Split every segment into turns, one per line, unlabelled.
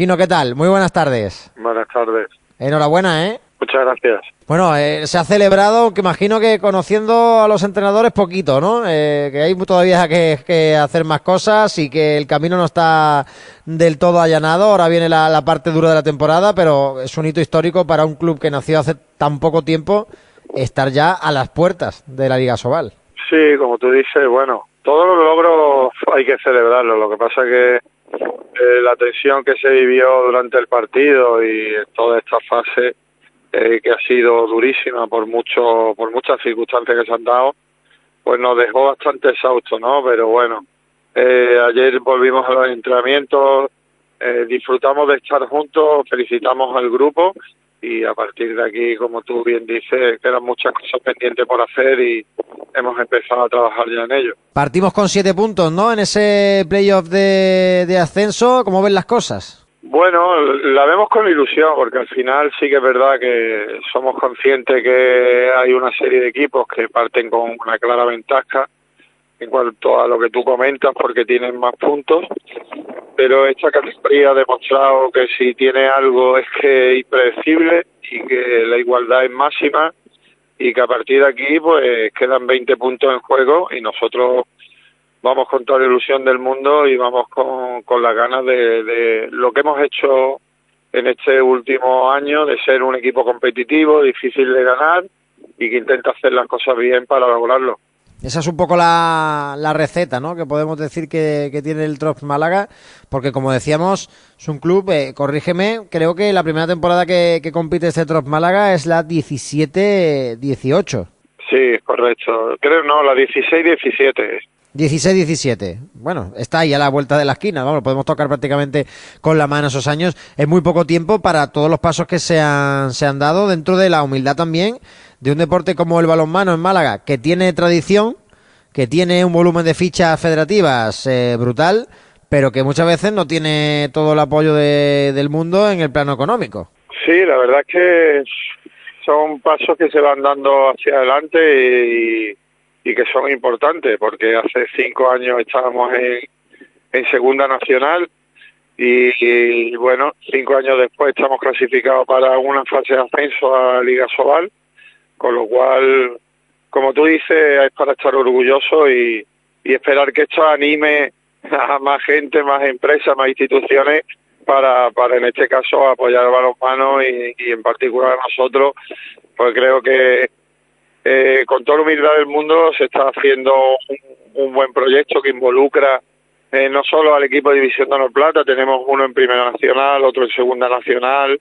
Quino, ¿qué tal? Muy buenas tardes.
Buenas tardes.
Enhorabuena, ¿eh?
Muchas gracias.
Bueno, eh, se ha celebrado, que imagino que conociendo a los entrenadores poquito, ¿no? Eh, que hay todavía que, que, hacer más cosas y que el camino no está del todo allanado. Ahora viene la, la, parte dura de la temporada, pero es un hito histórico para un club que nació hace tan poco tiempo estar ya a las puertas de la Liga Sobal.
Sí, como tú dices, bueno, todos los logros hay que celebrarlos. Lo que pasa que eh, la tensión que se vivió durante el partido y toda esta fase eh, que ha sido durísima por mucho por muchas circunstancias que se han dado pues nos dejó bastante exhausto no pero bueno eh, ayer volvimos a los entrenamientos eh, disfrutamos de estar juntos felicitamos al grupo y a partir de aquí como tú bien dices quedan muchas cosas pendientes por hacer y hemos empezado a trabajar ya en ello.
Partimos con siete puntos no en ese playoff de, de ascenso cómo ven las cosas
bueno, la vemos con ilusión porque al final sí que es verdad que somos conscientes que hay una serie de equipos que parten con una clara ventaja en cuanto a lo que tú comentas porque tienen más puntos, pero esta categoría ha demostrado que si tiene algo es que es impredecible y que la igualdad es máxima y que a partir de aquí pues quedan 20 puntos en juego y nosotros vamos con toda la ilusión del mundo y vamos con, con las ganas de, de lo que hemos hecho en este último año, de ser un equipo competitivo, difícil de ganar y que intenta hacer las cosas bien para lograrlo.
Esa es un poco la, la receta, ¿no? Que podemos decir que, que tiene el Trops Málaga, porque como decíamos, es un club, eh, corrígeme, creo que la primera temporada que, que compite este Trops Málaga es la 17-18.
Sí, correcto. Creo no, la 16-17.
16-17. Bueno, está ahí a la vuelta de la esquina, vamos, podemos tocar prácticamente con la mano esos años. Es muy poco tiempo para todos los pasos que se han, se han dado dentro de la humildad también de un deporte como el balonmano en Málaga, que tiene tradición, que tiene un volumen de fichas federativas eh, brutal, pero que muchas veces no tiene todo el apoyo de, del mundo en el plano económico.
Sí, la verdad es que son pasos que se van dando hacia adelante y que son importantes porque hace cinco años estábamos en, en segunda nacional y, y, bueno, cinco años después estamos clasificados para una fase de ascenso a Liga Sobal, con lo cual, como tú dices, es para estar orgulloso y, esperar que esto anime a más gente, más empresas, más instituciones para, para en este caso apoyar a balonmano y, y en particular a nosotros, pues creo que eh, con toda la humildad del mundo se está haciendo un, un buen proyecto que involucra eh, no solo al equipo de División de Honor Plata, tenemos uno en Primera Nacional, otro en Segunda Nacional,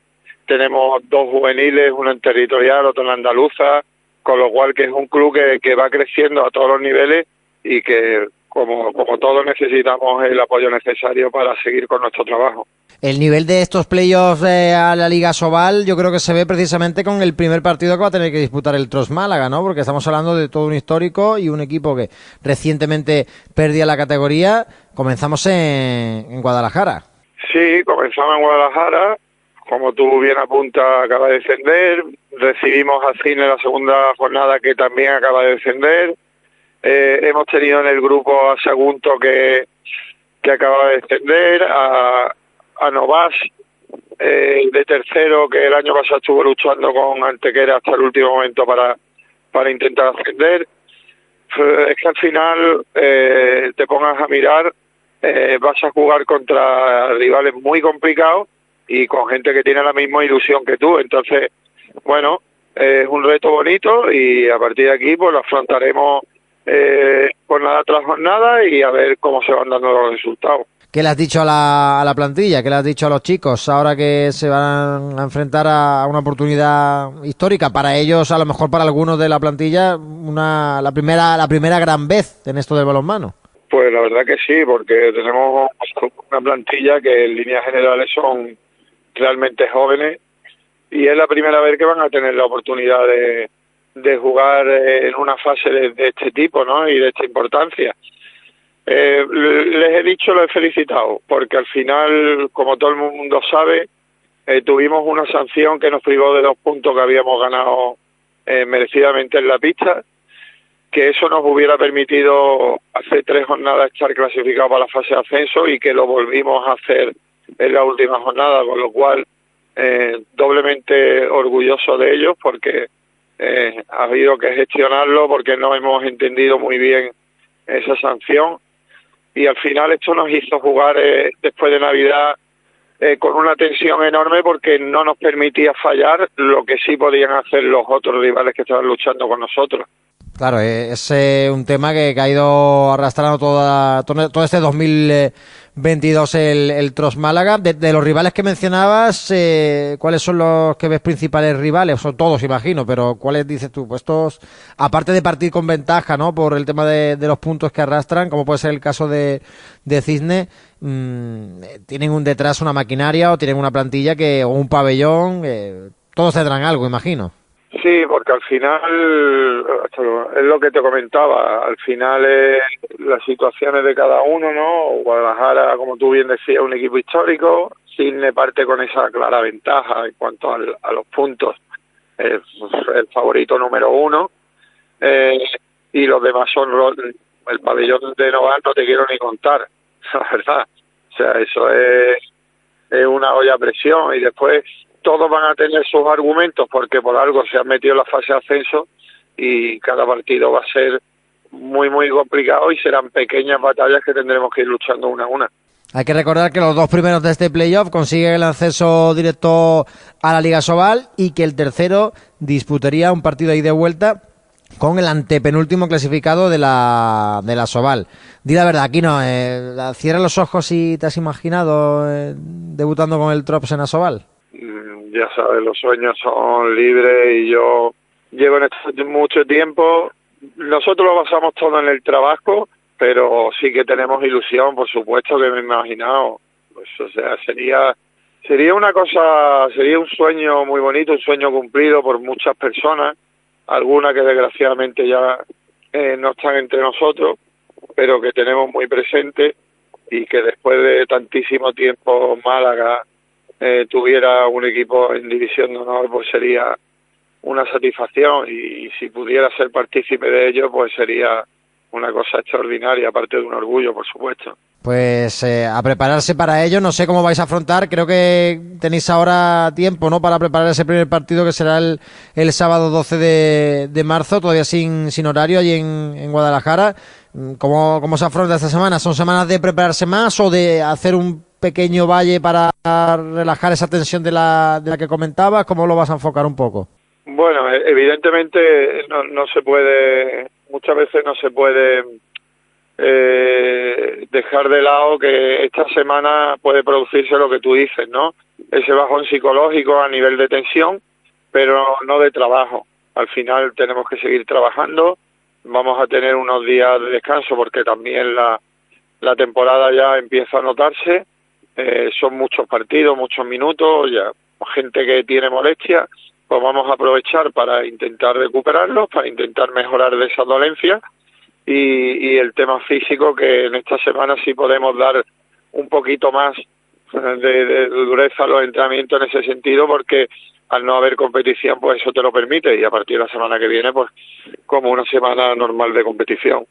tenemos dos juveniles, uno en territorial, otro en andaluza, con lo cual que es un club que, que va creciendo a todos los niveles y que como, como todos necesitamos el apoyo necesario para seguir con nuestro trabajo.
El nivel de estos playoffs eh, a la Liga Sobal yo creo que se ve precisamente con el primer partido que va a tener que disputar el Tros Málaga, ¿no? Porque estamos hablando de todo un histórico y un equipo que recientemente perdía la categoría. Comenzamos en, en Guadalajara.
Sí, comenzamos en Guadalajara. Como tú bien apuntas, acaba de descender. Recibimos a Cine la segunda jornada que también acaba de descender. Eh, hemos tenido en el grupo a Sagunto que, que acaba de descender, a, a Novas eh, de tercero que el año pasado estuvo luchando con Antequera hasta el último momento para, para intentar ascender. Es que al final eh, te pongas a mirar, eh, vas a jugar contra rivales muy complicados y con gente que tiene la misma ilusión que tú. Entonces, bueno, es un reto bonito y a partir de aquí pues lo afrontaremos eh, jornada tras jornada y a ver cómo se van dando los resultados.
¿Qué le has dicho a la, a la plantilla? ¿Qué le has dicho a los chicos ahora que se van a enfrentar a una oportunidad histórica? Para ellos, a lo mejor para algunos de la plantilla, una, la, primera, la primera gran vez en esto del balonmano.
Pues la verdad que sí, porque tenemos una plantilla que en líneas generales son realmente jóvenes y es la primera vez que van a tener la oportunidad de, de jugar en una fase de, este tipo ¿no? y de esta importancia. Eh, les he dicho, lo he felicitado, porque al final, como todo el mundo sabe, eh, tuvimos una sanción que nos privó de dos puntos que habíamos ganado eh, merecidamente en la pista, que eso nos hubiera permitido hace tres jornadas estar clasificados para la fase de ascenso y que lo volvimos a hacer en la última jornada, con lo cual eh, doblemente orgulloso de ellos porque eh, ha habido que gestionarlo porque no hemos entendido muy bien esa sanción y al final esto nos hizo jugar eh, después de Navidad eh, con una tensión enorme porque no nos permitía fallar lo que sí podían hacer los otros rivales que estaban luchando con nosotros.
Claro, es un tema que, ha ido arrastrando toda, todo este 2022 el, el Tros Málaga. De, los rivales que mencionabas, eh, ¿cuáles son los que ves principales rivales? Son todos, imagino, pero ¿cuáles dices tú? Pues estos, aparte de partir con ventaja, ¿no? Por el tema de, los puntos que arrastran, como puede ser el caso de, de Cisne, mmm, tienen un detrás una maquinaria o tienen una plantilla que, o un pabellón, eh, todos tendrán algo, imagino.
Sí, porque al final, es lo que te comentaba, al final es las situaciones de cada uno, ¿no? Guadalajara, como tú bien decías, un equipo histórico, Cine parte con esa clara ventaja en cuanto a los puntos, es el favorito número uno, eh, y los demás son el pabellón de Novar, no te quiero ni contar, la verdad. O sea, eso es, es una olla a presión y después todos van a tener sus argumentos porque por algo se han metido en la fase de ascenso y cada partido va a ser muy muy complicado y serán pequeñas batallas que tendremos que ir luchando una a una.
Hay que recordar que los dos primeros de este playoff consiguen el acceso directo a la Liga Sobal y que el tercero disputaría un partido ahí de vuelta con el antepenúltimo clasificado de la, de la Sobal. Di la verdad, aquí no, eh, cierra los ojos y te has imaginado eh, debutando con el Trops en la Sobal
ya sabes, los sueños son libres y yo llevo en esto mucho tiempo. Nosotros lo basamos todo en el trabajo, pero sí que tenemos ilusión, por supuesto que me he imaginado. Pues, o sea, sería sería una cosa, sería un sueño muy bonito, un sueño cumplido por muchas personas, algunas que desgraciadamente ya eh, no están entre nosotros, pero que tenemos muy presente y que después de tantísimo tiempo Málaga eh, tuviera un equipo en división de honor, pues sería una satisfacción y, si pudiera ser partícipe de ello, pues sería una cosa extraordinaria, aparte de un orgullo, por supuesto.
Pues eh, a prepararse para ello, no sé cómo vais a afrontar, creo que tenéis ahora tiempo ¿no? para preparar ese primer partido que será el, el sábado 12 de, de, marzo, todavía sin, sin horario allí en, en Guadalajara. ¿Cómo, ¿Cómo se afronta esta semana? ¿Son semanas de prepararse más o de hacer un pequeño valle para relajar esa tensión de la, de la que comentabas? ¿Cómo lo vas a enfocar un poco?
Bueno, e, evidentemente no, no se puede, muchas veces no se puede eh, dejar de lado que esta semana puede producirse lo que tú dices, ¿no? Ese bajón psicológico a nivel de tensión, pero no de trabajo. Al final tenemos que seguir trabajando, vamos a tener unos días de descanso porque también la, la temporada ya empieza a notarse eh, son muchos partidos, muchos minutos, ya gente que tiene molestia, pues vamos a aprovechar para intentar recuperarlos, para intentar mejorar de esa dolencia y, el tema físico que en esta semana sí podemos dar un poquito más de, dureza a los entrenamientos en ese sentido porque al no haber competición pues eso te lo permite y a partir de la semana que viene pues como una semana normal de competición.